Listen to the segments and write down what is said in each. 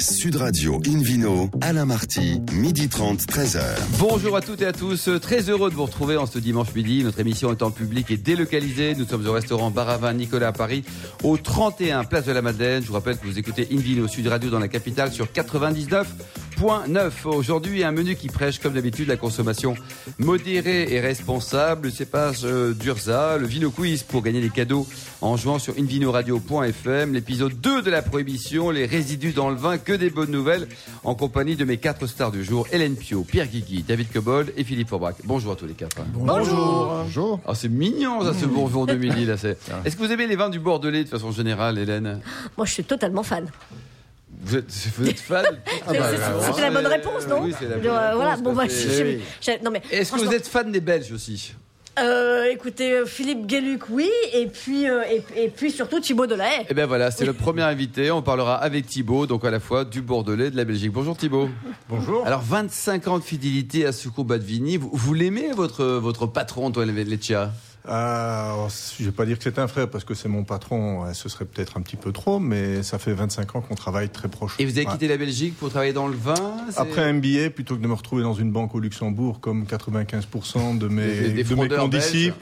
Sud Radio Invino, Alain Marty, midi 30, 13h. Bonjour à toutes et à tous, très heureux de vous retrouver en ce dimanche midi. Notre émission est en public et délocalisée. Nous sommes au restaurant Baravin Nicolas à Paris, au 31 Place de la Madeleine. Je vous rappelle que vous écoutez Invino Sud Radio dans la capitale sur 99. Aujourd'hui, un menu qui prêche, comme d'habitude, la consommation modérée et responsable. Le cépage euh, d'Urza, le Vino Quiz pour gagner des cadeaux en jouant sur invinoradio.fm. L'épisode 2 de la prohibition, les résidus dans le vin, que des bonnes nouvelles, en compagnie de mes quatre stars du jour, Hélène Pio, Pierre Guigui, David Cobold et Philippe Forbach. Bonjour à tous les quatre. Bonjour. Bonjour. Oh, c'est mignon, ça, ce bonjour de midi, là. Est-ce que vous aimez les vins du Bordelais de façon générale, Hélène? Moi, je suis totalement fan. Vous êtes, fan ah bah, C'était la bonne réponse, non Oui, c'est la bonne réponse, Voilà, bon, bah, Est-ce que vous êtes fan des Belges aussi? Euh, écoutez, euh, Philippe Gueluc, oui, et puis, euh, et, puis surtout Thibaut Delahaye. Et eh bien voilà, c'est le premier invité. On parlera avec Thibaut, donc à la fois du Bordelais, de la Belgique. Bonjour Thibaut. Bonjour. Alors 25 ans de fidélité à Soukou Badvini. Vous, vous l'aimez, votre, votre patron, Antoine Leccia euh, je ne vais pas dire que c'est un frère parce que c'est mon patron, ce serait peut-être un petit peu trop, mais ça fait 25 ans qu'on travaille très proche. Et vous avez quitté la Belgique pour travailler dans le vin Après un billet, plutôt que de me retrouver dans une banque au Luxembourg comme 95% de mes, de mes condisciples,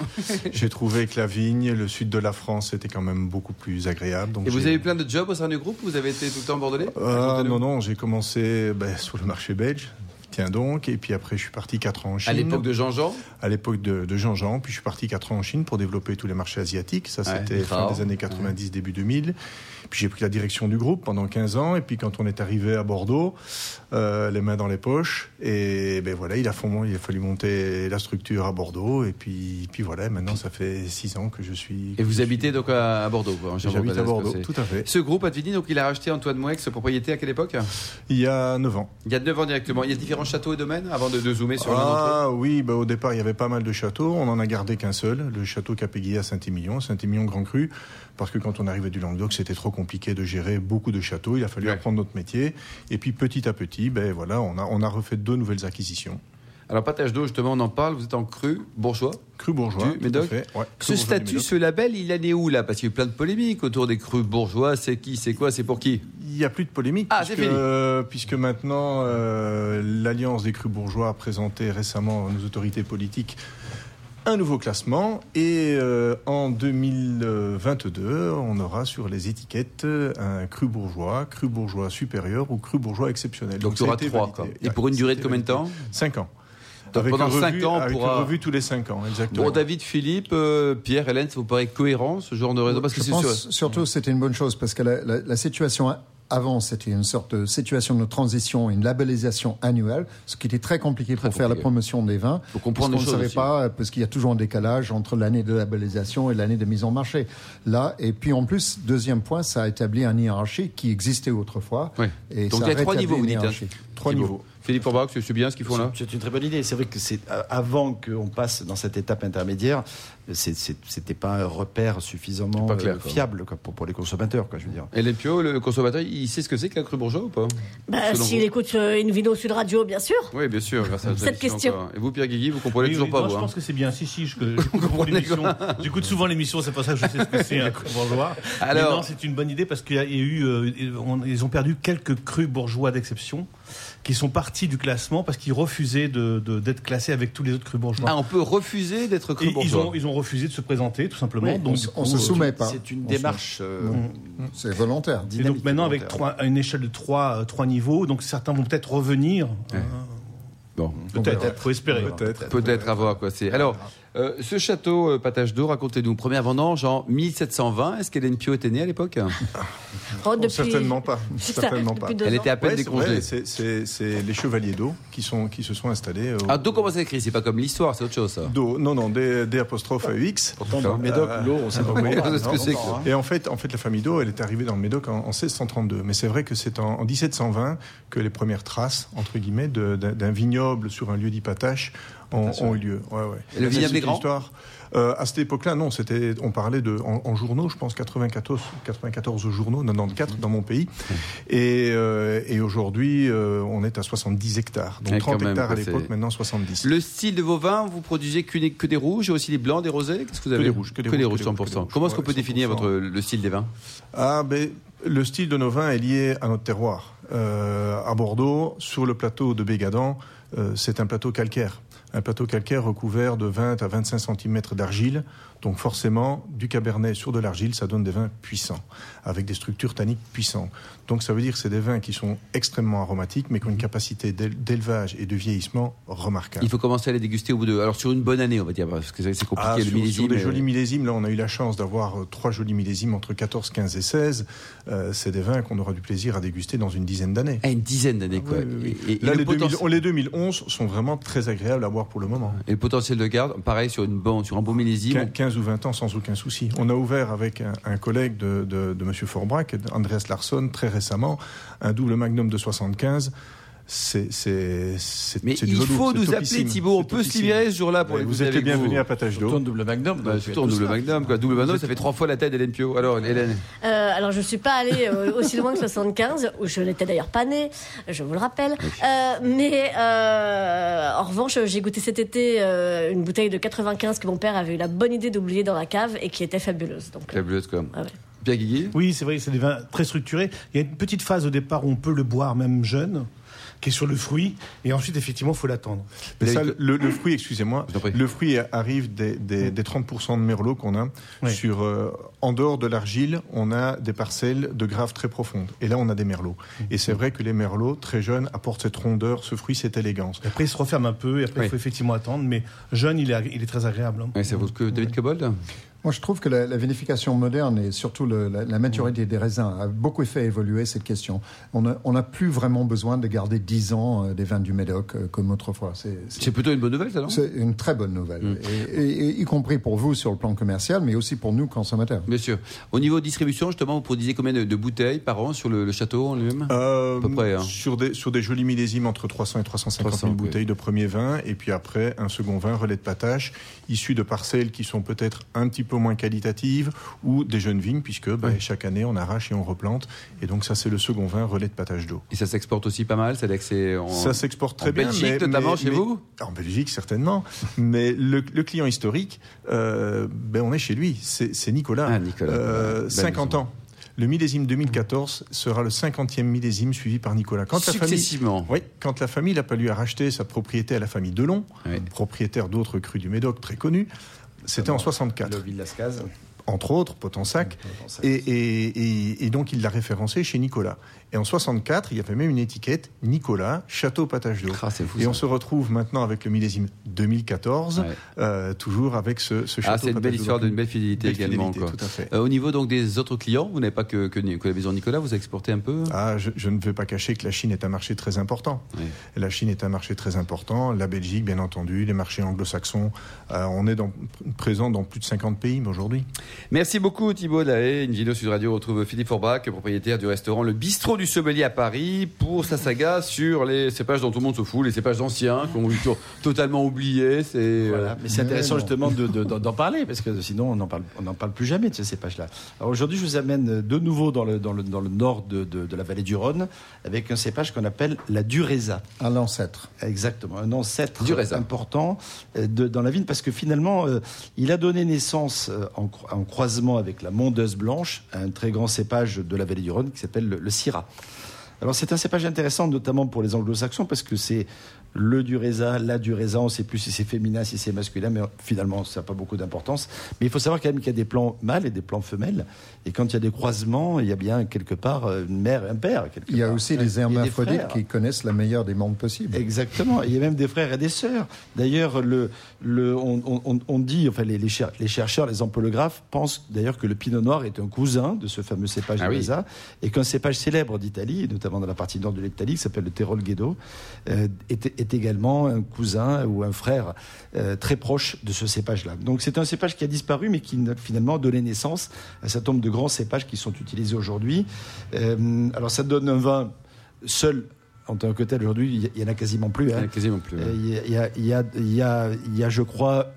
j'ai trouvé que la vigne, le sud de la France, était quand même beaucoup plus agréable. Donc Et vous avez eu plein de jobs au sein du groupe Vous avez été tout le temps bordelais? Euh, Non, non, j'ai commencé ben, sur le marché belge donc. Et puis après, je suis parti 4 ans en Chine. À l'époque de Jean-Jean À l'époque de, Jean-Jean. Puis je suis parti 4 ans en Chine pour développer tous les marchés asiatiques. Ça, c'était fin des années 90, début 2000. Puis j'ai pris la direction du groupe pendant 15 ans. Et puis quand on est arrivé à Bordeaux, euh, les mains dans les poches. Et ben voilà, il a, il a fallu monter la structure à Bordeaux. Et puis, puis voilà, maintenant ça fait 6 ans que je suis. Et vous habitez donc à, Bordeaux J'habite à Bordeaux, tout à fait. Ce groupe Advini, donc il a racheté Antoine Mouex, propriété à quelle époque? Il y a 9 ans. Il y a 9 ans directement. Il y a différents châteaux et domaines avant de, zoomer sur Ah oui, bah, au départ il y avait pas mal de châteaux. On en a gardé qu'un seul, le château Capégui à Saint-Émilion, Saint-Émilion Grand Cru parce que quand on arrivait du Languedoc, c'était trop compliqué de gérer beaucoup de châteaux. Il a fallu apprendre notre métier. Et puis petit à petit, ben voilà, on a, on a refait deux nouvelles acquisitions. Alors, Patage d'eau, justement, on en parle. Vous êtes en cru bourgeois Cru bourgeois. Du Médoc Ce statut, ce label, il en est où, là? Parce qu'il y a eu plein de polémiques autour des crus bourgeois. C'est qui C'est quoi C'est pour qui? Il n'y a plus de polémique. Ah, puisque, euh, puisque maintenant, euh, l'Alliance des crus bourgeois a présenté récemment nos autorités politiques un nouveau classement et euh, en 2022, on aura sur les étiquettes un cru bourgeois, cru bourgeois supérieur ou cru bourgeois exceptionnel. Donc, tu auras trois. Et pour une durée de combien de temps Cinq ans. avec pendant 5 ans, avec pourra... revue tous les 5 ans, exactement. Bon, David, Philippe, euh, Pierre, Hélène, ça vous paraît cohérent ce genre de raison? Parce que Je pense surtout c'était une bonne chose parce que la, la, la situation avant, c'était une sorte de situation de transition, une labellisation annuelle, ce qui était très compliqué pour faire la promotion des vins. Faut comprendre parce qu'on ne savait pas, parce qu'il y a toujours un décalage entre l'année de labellisation et l'année de mise en marché. Là, et puis en plus, deuxième point, ça a établi un hiérarchie qui existait autrefois. Oui. Et Donc il y a trois niveaux, vous dites. Hein. Trois niveaux. Philippe Orbach, c'est bien ce qu'ils font là C'est une très bonne idée. C'est vrai que c'est euh, avant qu'on passe dans cette étape intermédiaire, c'était pas un repère suffisamment euh, fiable pour, les consommateurs, quoi, je veux dire. Et les Pio, le consommateur, il sait ce que c'est qu'un cru bourgeois ou pas bah, S'il écoute euh, une vidéo sur radio, bien sûr. Oui, bien sûr. Grâce à cette question. Et vous, Pierre Guigui, vous comprenez toujours pas Je hein pense que c'est bien. Si, si, j'écoute souvent l'émission, c'est pour ça que je sais ce que c'est un cru bourgeois. Alors, c'est une bonne idée parce qu'il y a eu, ils ont perdu quelques crus bourgeois d'exception qui sont partis du classement parce qu'ils refusaient d'être de, classés avec tous les autres crus bourgeois. Ah, on peut refuser d'être cru bourgeois. Ils ont, ils ont refusé de se présenter, tout simplement. donc, on ne se soumet pas. C'est une démarche. Euh, mmh. C'est volontaire. Et donc maintenant, avec trois, une échelle de trois, euh, trois niveaux, donc certains vont peut-être revenir. Bon, peut-être, faut espérer. Peut-être, peut-être à voir quoi c'est. Alors, euh, ce château euh, Patache d'eau, racontez-nous. Première vendange en 1720. Est-ce qu'Hélène Pio était née à l'époque? Oh, depuis... Certainement pas. Certainement pas. Elle était à peine décongelée. C'est les chevaliers d'eau qui, sont, qui se sont installés. Au... Ah, d'eau, comment ça écrit C'est pas comme l'histoire, c'est autre chose, ça. D'eau, non, non, des, apostrophes AUX. Pourtant, dans le Médoc, euh, l'eau, on sait pas ce que c'est. Et en fait, en fait, la famille d'eau, elle est arrivée dans le Médoc en, 1632. Mais c'est vrai que c'est en, en, 1720 que les premières traces, entre guillemets, d'un vignoble sur un lieu dit Patache ont, eu lieu. Ouais, ouais. Le vignoble des grands euh, à cette époque-là, non, c'était, on parlait de, en, journaux, je pense 94, 94 journaux, 94 dans mon pays. Et, euh, et aujourd'hui, euh, on est à 70 hectares. Donc 30 hectares à l'époque, maintenant 70. Le style de vos vins, vous produisez que, que des rouges et aussi des blancs, des rosés? Qu'est-ce que vous avez Que des rouges. Que des, rouges, 100%. Comment est-ce qu'on peut définir votre, le style des vins? Ah, ben, le style de nos vins est lié à notre terroir. à Bordeaux, sur le plateau de Bégadan, c'est un plateau calcaire un plateau calcaire recouvert de 20 à 25 cm d'argile donc forcément, du cabernet sur de l'argile, ça donne des vins puissants, avec des structures tanniques puissantes. Donc ça veut dire que c'est des vins qui sont extrêmement aromatiques, mais qui ont une capacité d'élevage et de vieillissement remarquable. Il faut commencer à les déguster au bout de... Alors sur une bonne année, on va dire, parce que c'est compliqué ah, le sur, millésime. Sur des jolis millésimes, là on a eu la chance d'avoir euh, trois jolis millésimes entre 14, 15 et 16. Euh, c'est des vins qu'on aura du plaisir à déguster dans une dizaine d'années. Ah, une dizaine d'années, quoi. Et, là, les, 2011 sont vraiment très agréables à boire pour le moment. Et le potentiel de garde, pareil sur, une bon, sur un bon millésime 15 ou 20 ans sans aucun souci. On a ouvert avec un, collègue de, de, de M. Forbrac, Andreas Larsson, très récemment, un double magnum de 75 c'est Mais il faut nous appeler Thibault, on peut se libérer ce jour-là pour les Vous êtes les bienvenus à Patage d'eau. double magnum. Bah, surtout double magnum, quoi. Double magnum, ça fait trois fois la tête d'Hélène Pio. Alors, Hélène. Euh, alors, je suis pas allée euh, aussi loin que 75, où je n'étais d'ailleurs pas née, je vous le rappelle. Euh, mais euh, en revanche, j'ai goûté cet été euh, une bouteille de 95 que mon père avait eu la bonne idée d'oublier dans la cave et qui était fabuleuse. Donc, fabuleuse, comme. Ah Pierre Oui, c'est vrai, c'est des vins très structurés. Il y a une petite phase au départ où on peut le boire même jeune qui est sur le fruit, et ensuite, effectivement, il faut l'attendre. Mais ça, le, fruit, excusez-moi, le fruit arrive des, des, 30% de merlot qu'on a. Sur, euh, en dehors de l'argile, on a des parcelles de graves très profondes. Et là, on a des merlots. Mhm. Et c'est vrai que les merlots, très jeunes, apportent cette rondeur, ce fruit, cette élégance. après, il se referme un peu, et après, il faut effectivement attendre. Mais jeune, il est, il est très agréable. Hein. c'est vous que David Cobold? Moi, je trouve que la, vinification moderne et surtout la, maturité des raisins a beaucoup fait évoluer cette question. On n'a plus vraiment besoin de garder 10 ans euh, des vins du Médoc euh, comme autrefois. C'est plutôt une bonne nouvelle, ça, non? C'est une très bonne nouvelle, mm. et, y compris pour vous sur le plan commercial, mais aussi pour nous consommateurs. Bien sûr. Au niveau distribution, justement, vous produisez combien de, bouteilles par an sur le, château en lui-même? Euh, À peu près. Hein. Sur, des, sur des jolis millésimes, entre 300 et 350 000 bouteilles de premier vin, et puis après, un second vin, relais de patache, issu de parcelles qui sont peut-être un petit peu moins qualitatives ou des jeunes vignes, puisque bah, chaque année on arrache et on replante. Et donc ça c'est le second vin relais de patage d'eau. Et ça s'exporte aussi pas mal, c'est en... Ça s'exporte très en bien. Belgique notamment chez vous? En Belgique certainement. mais le, client historique, euh, ben, on est chez lui, c'est Nicolas. Ah, Nicolas. 50 euh, ans. Le millésime 2014 sera le 50e millésime suivi par Nicolas. Quand Successivement. La famille, oui, quand la famille n'a pas lui à racheter sa propriété à la famille Delon, propriétaire d'autres crus du Médoc très connus, c'était en 64. Le Villascaz entre autres, Potensac, et, et, et, donc il l'a référencé chez Nicolas. Et en 64, il y avait même une étiquette Nicolas Château Patage d'eau. Ah, et on se retrouve maintenant avec le millésime 2014, euh, toujours avec ce, ce ah, château. Ah, c'est une belle histoire d'une belle fidélité également. Tout à fait. Euh, au niveau donc des autres clients, vous n'avez pas que, que, la maison Nicolas, vous exportez un peu? Ah, je, ne veux pas cacher que la Chine est un marché très important. La Chine est un marché très important. La Belgique, bien entendu, les marchés anglo-saxons. Euh, on est dans, présent dans plus de 50 pays aujourd'hui. Merci beaucoup Thibault Lahaye. Vidéo Sud Radio retrouve Philippe Forbach, propriétaire du restaurant Le Bistrot du Sommelier à Paris, pour sa saga sur les cépages dont tout le monde se fout, les cépages anciens qu'on a totalement oubliés. C'est voilà. Euh, Mais c'est intéressant justement d'en parler parce que sinon on n'en parle, on parle plus jamais de ces cépages-là. Alors aujourd'hui, je vous amène de nouveau dans le, dans le, dans le nord de, de, la vallée du Rhône avec un cépage qu'on appelle la Dureza. Un ancêtre. Exactement, un ancêtre important euh, de, dans la vigne parce que finalement, euh, il a donné naissance en, en croisement avec la mondeuse blanche, un très grand cépage de la vallée du Rhône qui s'appelle le, le Syrah. Alors c'est un cépage intéressant, notamment pour les anglo-saxons, parce que c'est le Dureza, la Dureza, on ne sait plus si c'est féminin, si c'est masculin, mais finalement, ça n'a pas beaucoup d'importance. Mais il faut savoir quand même qu'il y a des plants mâles et des plants femelles. Et quand il y a des croisements, il y a bien quelque part une mère et un père. Il y a aussi les hermaphrodites qui connaissent la meilleure des mondes possibles. Exactement. il y a même des frères et des sœurs. D'ailleurs, le, le, on, dit, enfin, les, les, chercheurs, les ampolographes pensent d'ailleurs que le pinot noir est un cousin de ce fameux cépage ah Dureza et qu'un cépage célèbre d'Italie, notamment dans la partie nord de l'Italie, qui s'appelle le Terol Ghedo, euh, était également un cousin ou un frère euh, très proche de ce cépage-là. Donc c'est un cépage qui a disparu, mais qui finalement a donné naissance à cet nombre de grands cépages qui sont utilisés aujourd'hui. Euh, alors ça donne un vin seul en tant que tel aujourd'hui, il y en a quasiment plus. Il y en a quasiment plus. Il y, a, il, y a, il, y a, je crois,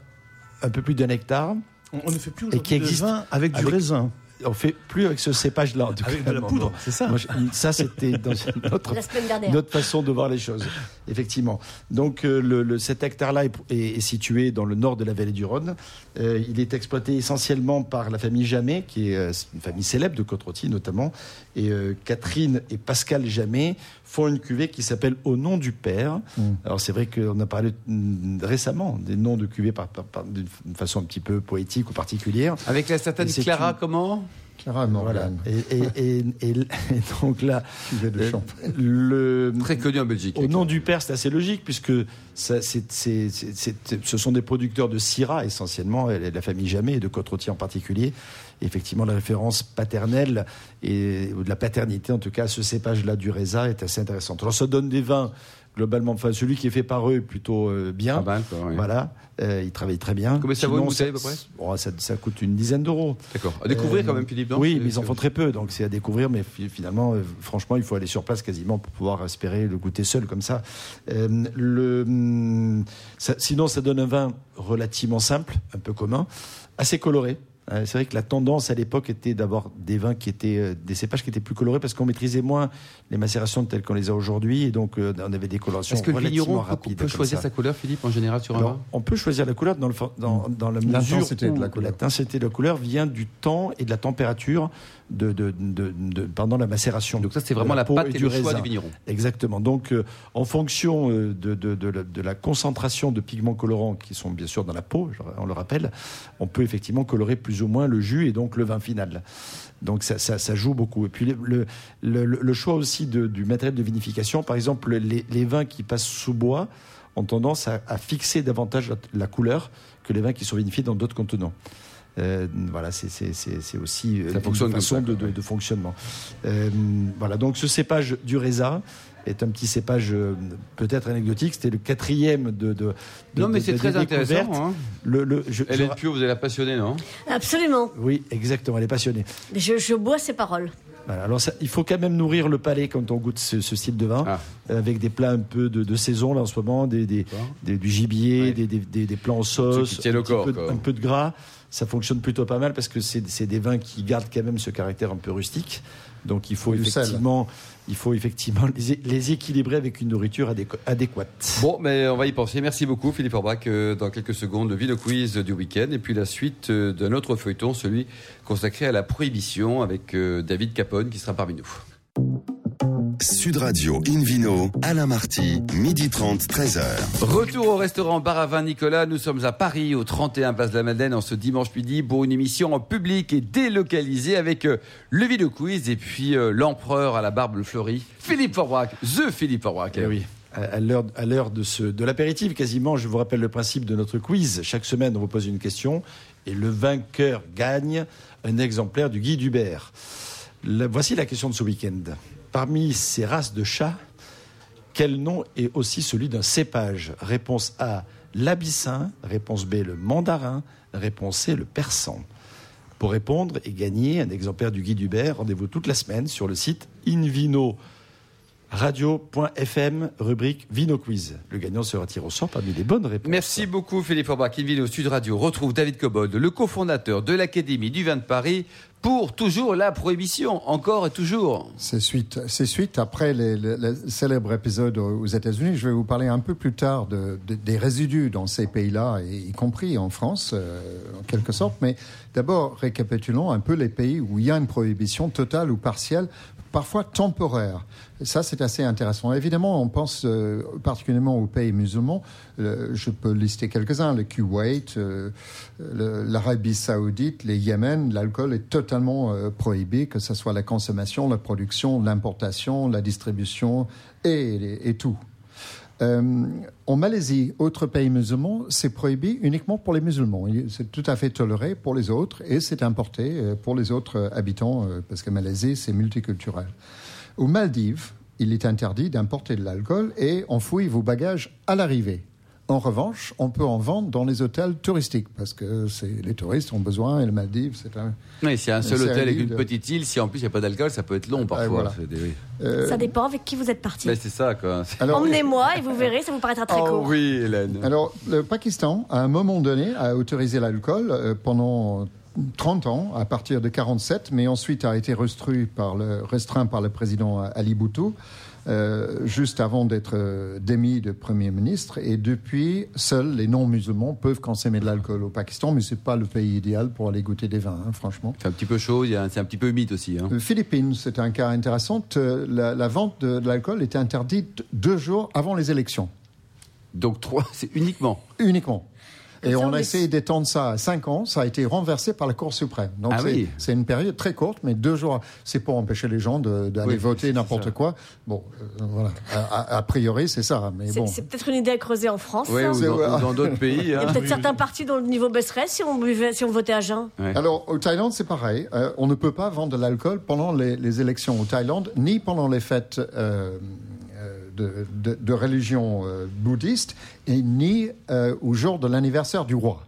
un peu plus d'un hectare. On, ne fait plus aujourd'hui de vin avec du raisin on fait plus avec ce cépage-là. Avec de la poudre, c'est ça. ça, c'était notre, notre façon de voir les choses, effectivement. Donc, euh, le, cet hectare-là est, situé dans le nord de la vallée du Rhône. Euh, il est exploité essentiellement par la famille Jamet, qui est euh, une famille célèbre de côte notamment. Et Catherine et Pascal Jamet font une cuvée qui s'appelle Au nom du Père. Mm. Alors, c'est vrai qu'on a parlé mm, récemment des noms de cuvées par, d'une façon un petit peu poétique ou particulière. Avec la certaine Clara, comment? Clara Morgan. Et, donc là, le, très connu en Belgique. Au nom du père, c'est assez logique puisque ça, ce sont des producteurs de Syrah essentiellement, la famille Jamais et de côte en particulier. effectivement, la référence paternelle et ou de la paternité, en tout cas, à ce cépage-là du Reza est assez intéressante. Alors, ça donne des vins globalement, enfin celui qui est fait par eux est plutôt euh, bien. Voilà, euh, il travaille très bien. Combien ça vaut une bouteille à peu près oh, ça, coûte une dizaine d'euros. D'accord. À découvrir quand même, Philippe. oui, mais ils en font très peu, donc c'est à découvrir. Mais finalement, euh, franchement, il faut aller sur place quasiment pour pouvoir espérer le goûter seul comme ça. le, hum, sinon, ça donne un vin relativement simple, un peu commun, assez coloré. Euh, c'est vrai que la tendance à l'époque était d'avoir des vins qui étaient euh, des cépages qui étaient plus colorés parce qu'on maîtrisait moins les macérations telles qu'on les a aujourd'hui et donc euh, on avait des colorations Est-ce que le vigneron peut, peut choisir sa couleur, Philippe, en général sur un vin On peut choisir la couleur dans, le, dans, dans la mesure où la l'intensité de la couleur vient du temps et de la température de, de, de, pendant la macération. Donc ça, c'est vraiment la, pâte et, du choix du vigneron. Exactement. Donc, en fonction de, de, la concentration de pigments colorants qui sont bien sûr dans la peau, on le rappelle, on peut effectivement colorer plus au moins le jus et donc le vin final. Donc ça, ça, joue beaucoup. Et puis le, le, le, choix aussi du matériel de vinification, par exemple les, les, vins qui passent sous bois ont tendance à, à fixer davantage la, couleur que les vins qui sont vinifiés dans d'autres contenants. Euh, voilà, c'est aussi une façon de, de, fonctionnement. Euh, voilà, donc ce cépage du raisin est un petit cépage euh, peut-être anecdotique. C'était le quatrième de, de, Non, mais c'est très intéressant. Hein. Le, le, je, Hélène Pio, vous allez la passionner, non? Absolument. Oui, exactement, elle est passionnée. Je, je bois ses paroles. alors il faut quand même nourrir le palais quand on goûte ce, style de vin, ah. avec des plats un peu de, saison là en ce moment, des, des, du gibier, des, des, plats en sauce, un, corps, peu, un, peu, de gras. Ça fonctionne plutôt pas mal parce que c'est des vins qui gardent quand même ce caractère un peu rustique. Donc il faut effectivement il faut effectivement les, équilibrer avec une nourriture adéquate. Bon, mais on va y penser. Merci beaucoup, Philippe Orbach. Euh, dans quelques secondes, le Vino Quiz du week-end. Et puis la suite euh, d'un autre feuilleton, celui consacré à la prohibition avec euh, David Capone qui sera parmi nous. Sud Radio Invino, Alain Marty, midi 30, 13h. Retour au restaurant Baravin Nicolas. Nous sommes à Paris, au 31 Place de la Madeleine, en ce dimanche midi, pour une émission en public et délocalisée avec euh, le vidéo quiz et puis euh, l'empereur à la barbe fleurie, Philippe Forbach, The Philippe Forbach. Eh oui. À l'heure, à l'heure de, ce, de l'apéritif, quasiment, je vous rappelle le principe de notre quiz. Chaque semaine, on vous pose une question et le vainqueur gagne un exemplaire du guide Hubert. voici la question de ce week-end. Parmi ces races de chats, quel nom est aussi celui d'un cépage? Réponse A, l'abyssin. Réponse B, le mandarin. Réponse C, le persan. Pour répondre et gagner un exemplaire du guide Hubert, rendez-vous toute la semaine sur le site Invino radio.fm, rubrique Vino Quiz. Le gagnant sera tiré au sort parmi les bonnes réponses. Merci beaucoup Philippe Orbach. Invino Sud Radio retrouve David Cobod, le cofondateur de l'Académie du vin de Paris, pour toujours la prohibition, encore et toujours. C'est suite, c'est suite après les, célèbres épisodes aux États-Unis. Je vais vous parler un peu plus tard de, des résidus dans ces pays-là, y compris en France, euh, en quelque sorte. Mais d'abord, récapitulons un peu les pays où il y a une prohibition totale ou partielle parfois temporaire. ça, c'est assez intéressant. Évidemment, on pense euh, particulièrement aux pays musulmans. Euh, je peux lister quelques-uns le Kuwait, euh, l'Arabie Saoudite, les Yémen. L'alcool est totalement prohibé, que ce soit la consommation, la production, l'importation, la distribution et tout. En Malaisie, autre pays musulman, c'est prohibé uniquement pour les musulmans. C'est tout à fait toléré pour les autres et c'est importé pour les autres habitants parce que Malaisie, c'est multiculturel. Aux Maldives, il est interdit d'importer de l'alcool et on fouille vos bagages à l'arrivée. En revanche, on peut en vendre dans les hôtels touristiques parce que les touristes ont besoin et le Maldives, c'est un. Oui, c'est un seul hôtel avec une petite île. Si en plus il n'y a pas d'alcool, ça peut être long parfois. Euh, ça dépend avec qui vous êtes parti. Ben, c'est ça, quoi. Emmenez-moi et vous verrez, ça vous paraîtra très oh, court. Oui, Hélène. Alors, le Pakistan, à un moment donné, a autorisé l'alcool euh, pendant 30 ans, à partir de 47, mais ensuite a été restreint par le, restreint par le président Ali Bhutto. Euh, juste avant d'être euh, démis de Premier ministre. Et depuis, seuls les non-musulmans peuvent consommer de l'alcool au Pakistan, mais ce n'est pas le pays idéal pour aller goûter des vins, hein, franchement. C'est un petit peu chaud, c'est un petit peu humide aussi. Hein. Euh, Philippines, c'est un cas intéressant. La, vente de, de l'alcool était interdite deux jours avant les élections. Donc trois, c'est uniquement? Uniquement. Et on a essayé d'étendre ça à 5 ans. Ça a été renversé par la Cour suprême. Donc ah c'est une période très courte, mais deux jours, c'est pour empêcher les gens d'aller voter n'importe quoi. Bon, euh, voilà. A, priori, c'est ça. Mais bon. C'est peut-être une idée à creuser en France. Oui, ou dans d'autres pays. Il y a hein. peut-être certains partis dont le niveau baisserait si on, si on votait à jeun. Alors, au Thaïlande, c'est pareil. Euh, on ne peut pas vendre de l'alcool pendant les, élections au Thaïlande, ni pendant les fêtes. Euh, de, religion euh, bouddhiste, et ni euh, au jour de l'anniversaire du roi,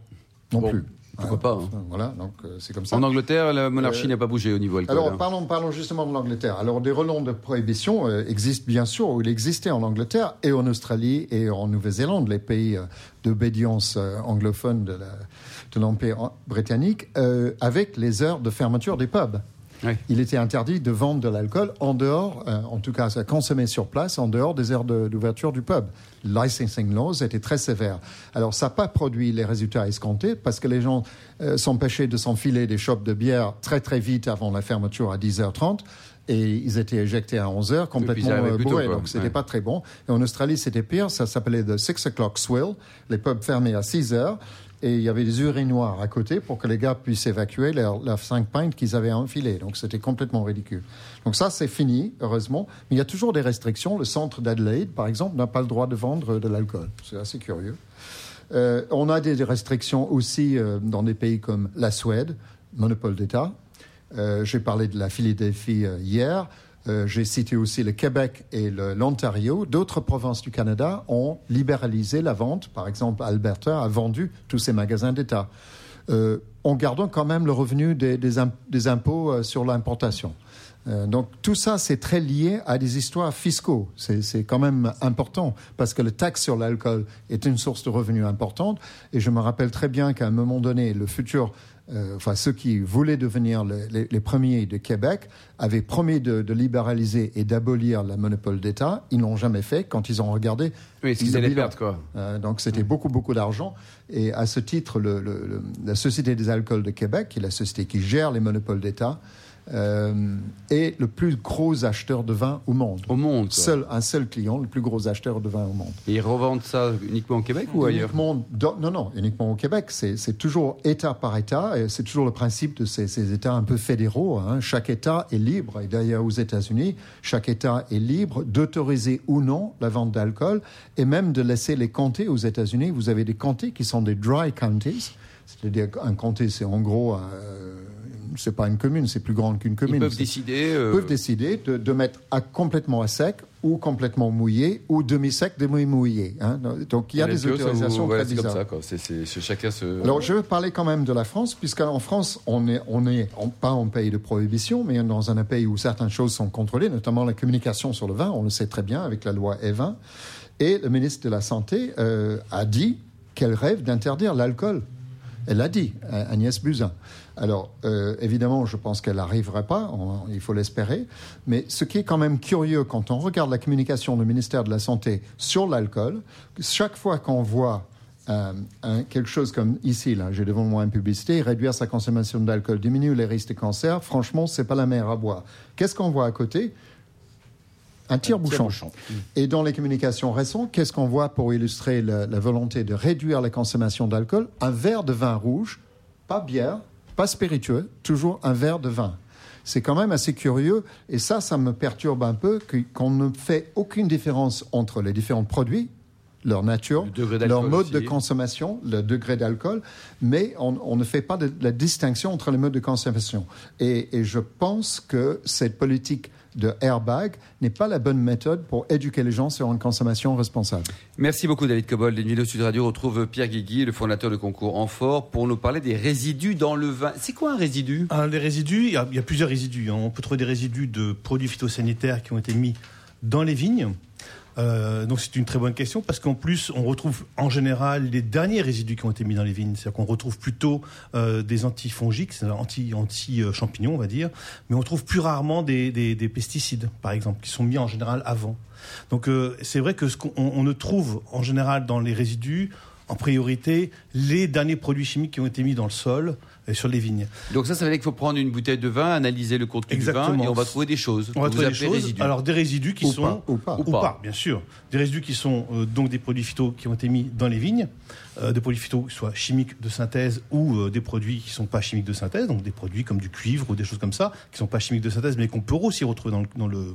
non plus. Pourquoi pas hein. Voilà, donc euh, c'est comme ça. En Angleterre, la monarchie n'a pas bougé au niveau alcool. Alors hein. parlons, parlons justement de l'Angleterre. Alors des relents de prohibition existent bien sûr, ou il existait en Angleterre et en Australie et en Nouvelle-Zélande, les pays d'obédience anglophone de l'Empire britannique, avec les heures de fermeture des pubs. Il était interdit de vendre de l'alcool en dehors, euh, en tout cas à consommer sur place, en dehors des heures d'ouverture du pub. Licensing laws étaient très sévères. Alors ça n'a pas produit les résultats escomptés parce que les gens euh, s'empêchaient de s'enfiler des shops de bière très très vite avant la fermeture à 10h30 et ils étaient éjectés à 11h complètement euh, bourrés, donc c'était pas très bon. Et en Australie, c'était pire, ça s'appelait the 6 o'clock swill, les pubs fermés à 6 h et il y avait des urinoirs à côté pour que les gars puissent évacuer leurs 5 pintes qu'ils avaient enfilés. Donc c'était complètement ridicule. Donc ça, c'est fini, heureusement. Mais il y a toujours des restrictions. Le centre d'Adelaide, par exemple, n'a pas le droit de vendre de l'alcool. C'est assez curieux. Euh, on a des restrictions aussi euh, dans des pays comme la Suède, monopole d'État. Euh, j'ai parlé de la Philadelphie hier. Euh, j'ai cité aussi le Québec et l'Ontario. D'autres provinces du Canada ont libéralisé la vente. Par exemple, Alberta a vendu tous ses magasins d'État. Euh, en gardant quand même le revenu des, impôts euh, sur l'importation. donc tout ça, c'est très lié à des histoires fiscaux. C'est quand même important parce que le taxe sur l'alcool est une source de revenus importante. Et je me rappelle très bien qu'à un moment donné, le futur euh, enfin ceux qui voulaient devenir les, premiers de Québec, avaient promis de, libéraliser et d'abolir la monopole d'État. Ils n'ont jamais fait quand ils ont regardé. Oui, ce qu'ils allaient perdre, quoi. Euh, donc c'était beaucoup, beaucoup d'argent. Et à ce titre, la Société des alcools de Québec, qui est la société qui gère les monopoles d'État, euh, est le plus gros acheteur de vin au monde. Au monde. Seul, un seul client, le plus gros acheteur de vin au monde. Et ils revendent ça uniquement au Québec ou ailleurs? Non, non, uniquement au Québec. C'est toujours État par État c'est toujours le principe de ces, États un peu fédéraux. Hein. Chaque État est libre, et d'ailleurs aux États-Unis, chaque État est libre d'autoriser ou non la vente d'alcool et même de laisser les comtés aux États-Unis. Vous avez des comtés qui sont des dry counties. C'est-à-dire un comté, c'est en gros c'est pas une commune, c'est plus grand qu'une commune. Ils peuvent décider. Euh, peuvent décider de, mettre à complètement à sec ou complètement mouillé ou demi-sec, demi-mouillé. Hein. Donc il y a des autorisations très bizarres. Comme ça, c'est, chacun se... Alors je veux parler quand même de la France, puisqu'en France, on n'est on est pas en pays de prohibition, mais dans un pays où certaines choses sont contrôlées, notamment la communication sur le vin, on le sait très bien avec la loi E20. Et le ministre de la Santé euh, a dit qu'elle rêve d'interdire l'alcool. Elle l'a dit, Agnès Buzyn. Alors, euh, évidemment, je pense qu'elle n'arriverait pas, il faut l'espérer. Mais ce qui est quand même curieux, quand on regarde la communication du ministère de la Santé sur l'alcool, chaque fois qu'on voit euh, quelque chose comme ici, là, j'ai devant moi une publicité, réduire sa consommation d'alcool, diminuer les risques de cancer, franchement, c'est pas la mer à boire. Qu'est-ce qu'on voit à côté? Un tire-bouchon. Et dans les communications récentes, qu'est-ce qu'on voit pour illustrer la, la, volonté de réduire la consommation d'alcool? Un verre de vin rouge, pas bière, pas spiritueux, toujours un verre de vin. C'est quand même assez curieux et ça, ça me perturbe un peu qu'on ne fait aucune différence entre les différents produits, leur nature, leur mode de consommation, le degré d'alcool, mais on, ne fait pas de, la distinction entre les modes de consommation. Et, et je pense que cette politique de airbag n'est pas la bonne méthode pour éduquer les gens sur une consommation responsable. Merci beaucoup David Cobol. Les Nuits Sud Radio retrouve Pierre Guigui, le fondateur du concours Enfort, pour nous parler des résidus dans le vin. C'est quoi un résidu? Ah, Les résidus, il y, a, il y, a, plusieurs résidus. Hein. On peut trouver des résidus de produits phytosanitaires qui ont été mis dans les vignes. Euh, donc c'est une très bonne question parce qu'en plus on retrouve en général les derniers résidus qui ont été mis dans les vignes, c'est-à-dire qu'on retrouve plutôt euh, des antifongiques, anti anti champignons on va dire, mais on trouve plus rarement des, des, des, pesticides par exemple qui sont mis en général avant. Donc euh, c'est vrai que ce qu'on on ne trouve en général dans les résidus en priorité les derniers produits chimiques qui ont été mis dans le sol sur les vignes. Donc ça, ça veut dire qu'il faut prendre une bouteille de vin, analyser le contenu du vin et on va trouver des choses. On va trouver des choses. Résidus. Alors des résidus qui sont ou, pas. ou, pas. bien sûr, des résidus qui sont euh, donc des produits phyto qui ont été mis dans les vignes, euh, des produits phyto soit chimiques de synthèse ou euh, des produits qui sont pas chimiques de synthèse, donc des produits comme du cuivre ou des choses comme ça qui sont pas chimiques de synthèse, mais qu'on peut aussi retrouver dans le dans le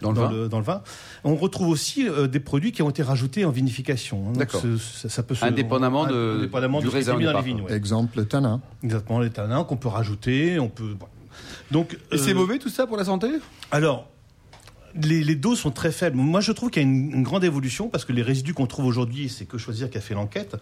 dans le, dans le, vin. On retrouve aussi des produits qui ont été rajoutés en vinification. Hein. D'accord. Ça, peut se, indépendamment de indépendamment du raisin dans les vignes. Ouais. Exemple le tanin. Exactement les tanins qu'on peut rajouter, on peut. Donc. Et c'est mauvais tout ça pour la santé? Alors, les, les, doses sont très faibles. Moi, je trouve qu'il y a une, grande évolution parce que les résidus qu'on trouve aujourd'hui, c'est que choisir qui a fait l'enquête.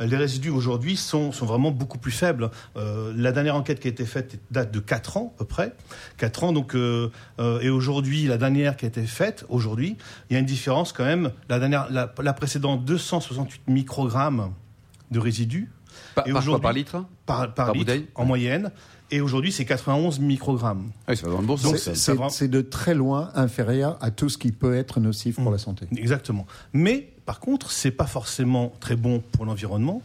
Euh, les résidus aujourd'hui sont, sont, vraiment beaucoup plus faibles. Euh, la dernière enquête qui a été faite date de 4 ans à peu près. 4 ans, donc, euh, euh, et aujourd'hui, la dernière qui a été faite aujourd'hui, il y a une différence quand même. La, dernière, la, la précédente, 268 microgrammes de résidus. Par, et par, par litre? Par, par, litre, en moyenne. Et aujourd'hui, c'est 91 microgrammes. Ah oui, le bon sens. C'est de très loin inférieur à tout ce qui peut être nocif pour mmh. la santé. Exactement. Mais par contre, c'est pas forcément très bon pour l'environnement.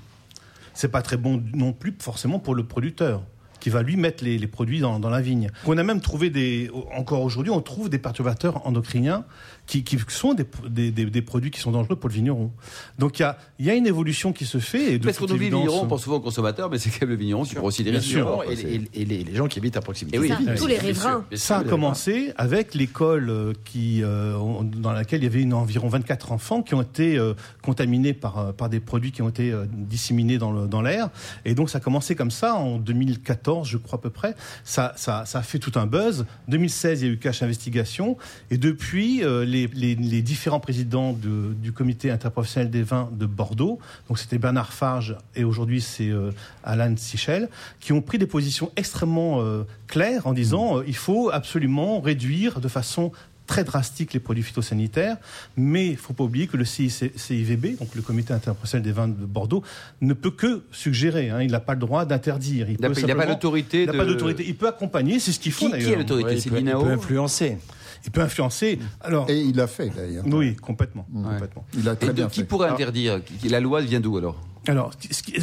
C'est pas très bon non plus forcément pour le producteur qui va lui mettre les, les produits dans, dans, la vigne. On a même trouvé des, encore aujourd'hui, on trouve des perturbateurs endocriniens qui, qui sont des, des, des, produits qui sont dangereux pour le vigneron. Donc il y a, y a une évolution qui se fait. Et Parce qu'on oublie le vigneron, on pense souvent aux consommateurs, mais c'est quand même le vigneron qui aussi des risques. Et, et, les, gens qui habitent à proximité. oui, tous les riverains. Ça a commencé avec l'école euh, qui, euh, dans laquelle il y avait une, environ 24 enfants qui ont été euh, contaminés par, par des produits qui ont été disséminés dans l'air. et donc ça a commencé comme ça en 2014, je crois à peu près. Ça, ça, ça a fait tout un buzz. 2016, il y a eu Cash Investigation. Et depuis, les, les, différents présidents du comité interprofessionnel des vins de Bordeaux, donc c'était Bernard Farge et aujourd'hui c'est euh, Alan Sichel, qui ont pris des positions extrêmement euh, claires en disant euh, il faut absolument réduire de façon très drastique les produits phytosanitaires, mais il ne faut pas oublier que le CIVB, donc le Comité interprofessionnel des vins de Bordeaux, ne peut que suggérer. Hein, il n'a pas le droit d'interdire. Il n'a pas l'autorité. Il n'a pas d'autorité. Il peut accompagner, c'est ce qu'il faut d'ailleurs. Qui est l'autorité? C'est Il peut influencer il peut influencer. Alors, et il l'a fait d'ailleurs. Oui, complètement. complètement. Il a très et bien qui pourrait interdire? La loi vient d'où alors? Alors,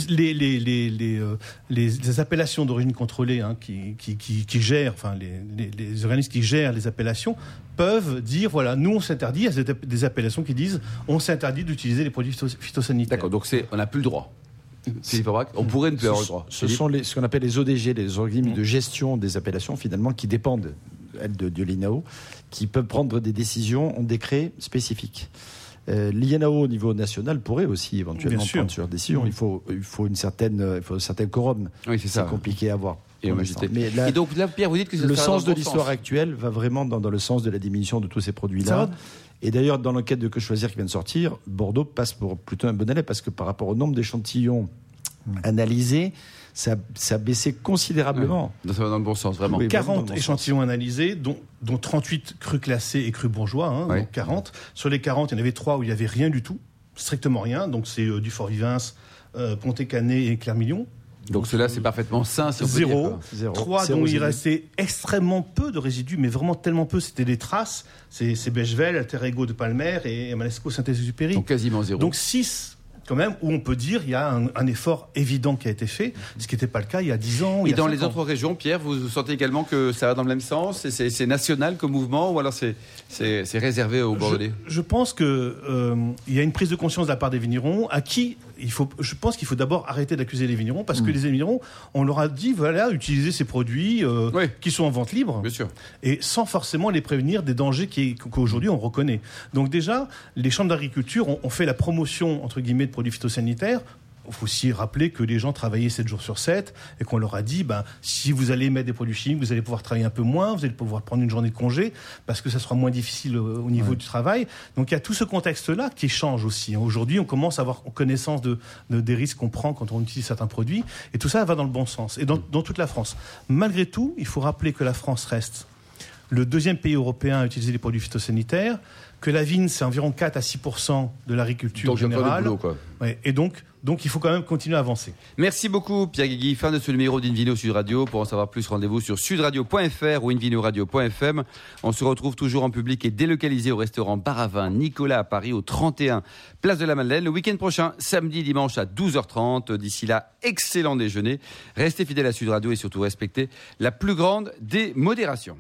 les, les, les, les, euh, les appellations d'origine contrôlée hein, qui, qui, qui, qui, gèrent, enfin les, les, organismes qui gèrent les appellations peuvent dire voilà, nous on s'interdit, il y a des appellations qui disent on s'interdit d'utiliser les produits phytosanitaires. D'accord, donc on n'a plus le droit. On pourrait ne plus avoir le droit. Ce sont les, ce qu'on appelle les ODG, les organismes de gestion des appellations, finalement, qui dépendent de, de l'INAO, qui peuvent prendre des décisions en décret spécifique. Euh, L'INAO au niveau national pourrait aussi éventuellement prendre sur décision. Il faut, il faut une certaine, il faut un certain quorum. Oui, c'est ça. compliqué à voir. Et, Mais et, donc là, Pierre, vous dites que le sens de l'histoire actuelle va vraiment dans, dans, le sens de la diminution de tous ces produits-là. Et d'ailleurs, dans l'enquête de Que choisir qui vient de sortir, Bordeaux passe pour plutôt un bon élève parce que par rapport au nombre d'échantillons analysés, ça, a baissé considérablement. Ça va dans le bon sens, vraiment. 40 échantillons analysés, dont, dont 38 crus classés et crus bourgeois, hein, donc 40. Sur les 40, il y en avait 3 où il n'y avait rien du tout, strictement rien. Donc c'est euh, du Fort-Vivins, euh, Pontet-Canet et Clermillon. Donc cela, c'est parfaitement sain, si on Zéro. Peut dire, Trois dont il restait extrêmement peu de résidus, mais vraiment tellement peu. C'était des traces. C'est Bechevel, Alter Ego de Palmer et Manesco Saint-Exupéry. Donc quasiment zéro. Donc 6 quand même, où on peut dire il y a un, effort évident qui a été fait, ce qui n'était pas le cas il y a 10 ans. Et dans les autres régions, Pierre, vous sentez également que ça va dans le même sens C'est national comme mouvement ou alors c'est réservé aux Bordelais? je, pense qu'il euh, y a une prise de conscience de la part des vignerons à qui il faut, je pense qu'il faut d'abord arrêter d'accuser les vignerons parce que mm. les vignerons, on leur a dit voilà, utilisez ces produits euh, qui sont en vente libre. Bien sûr. Et sans forcément les prévenir des dangers qu'aujourd'hui on reconnaît. Donc déjà, les chambres d'agriculture ont, fait la promotion entre guillemets de produits phytosanitaires faut aussi rappeler que les gens travaillaient 7 jours sur 7 et qu'on leur a dit, ben, si vous allez mettre des produits chimiques, vous allez pouvoir travailler un peu moins, vous allez pouvoir prendre une journée de congé parce que ça sera moins difficile au, niveau du travail. Donc il y a tout ce contexte-là qui change aussi. Aujourd'hui, on commence à avoir connaissance de, des risques qu'on prend quand on utilise certains produits et tout ça va dans le bon sens et dans, dans toute la France. Malgré tout, il faut rappeler que la France reste le deuxième pays européen à utiliser les produits phytosanitaires, que la vigne, c'est environ 4 à 6 de l'agriculture générale. Boulot, quoi. et donc, donc il faut quand même continuer à avancer. Merci beaucoup Pierre Guigui. Fin de ce numéro d'Invino Sud Radio. Pour en savoir plus, rendez-vous sur sudradio.fr ou invinoradio.fm. On se retrouve toujours en public et délocalisé au restaurant Baravin Nicolas à Paris au 31 Place de la Madeleine le week-end prochain, samedi, dimanche à 12h30. D'ici là, excellent déjeuner. Restez fidèles à Sud Radio et surtout respectez la plus grande des modérations.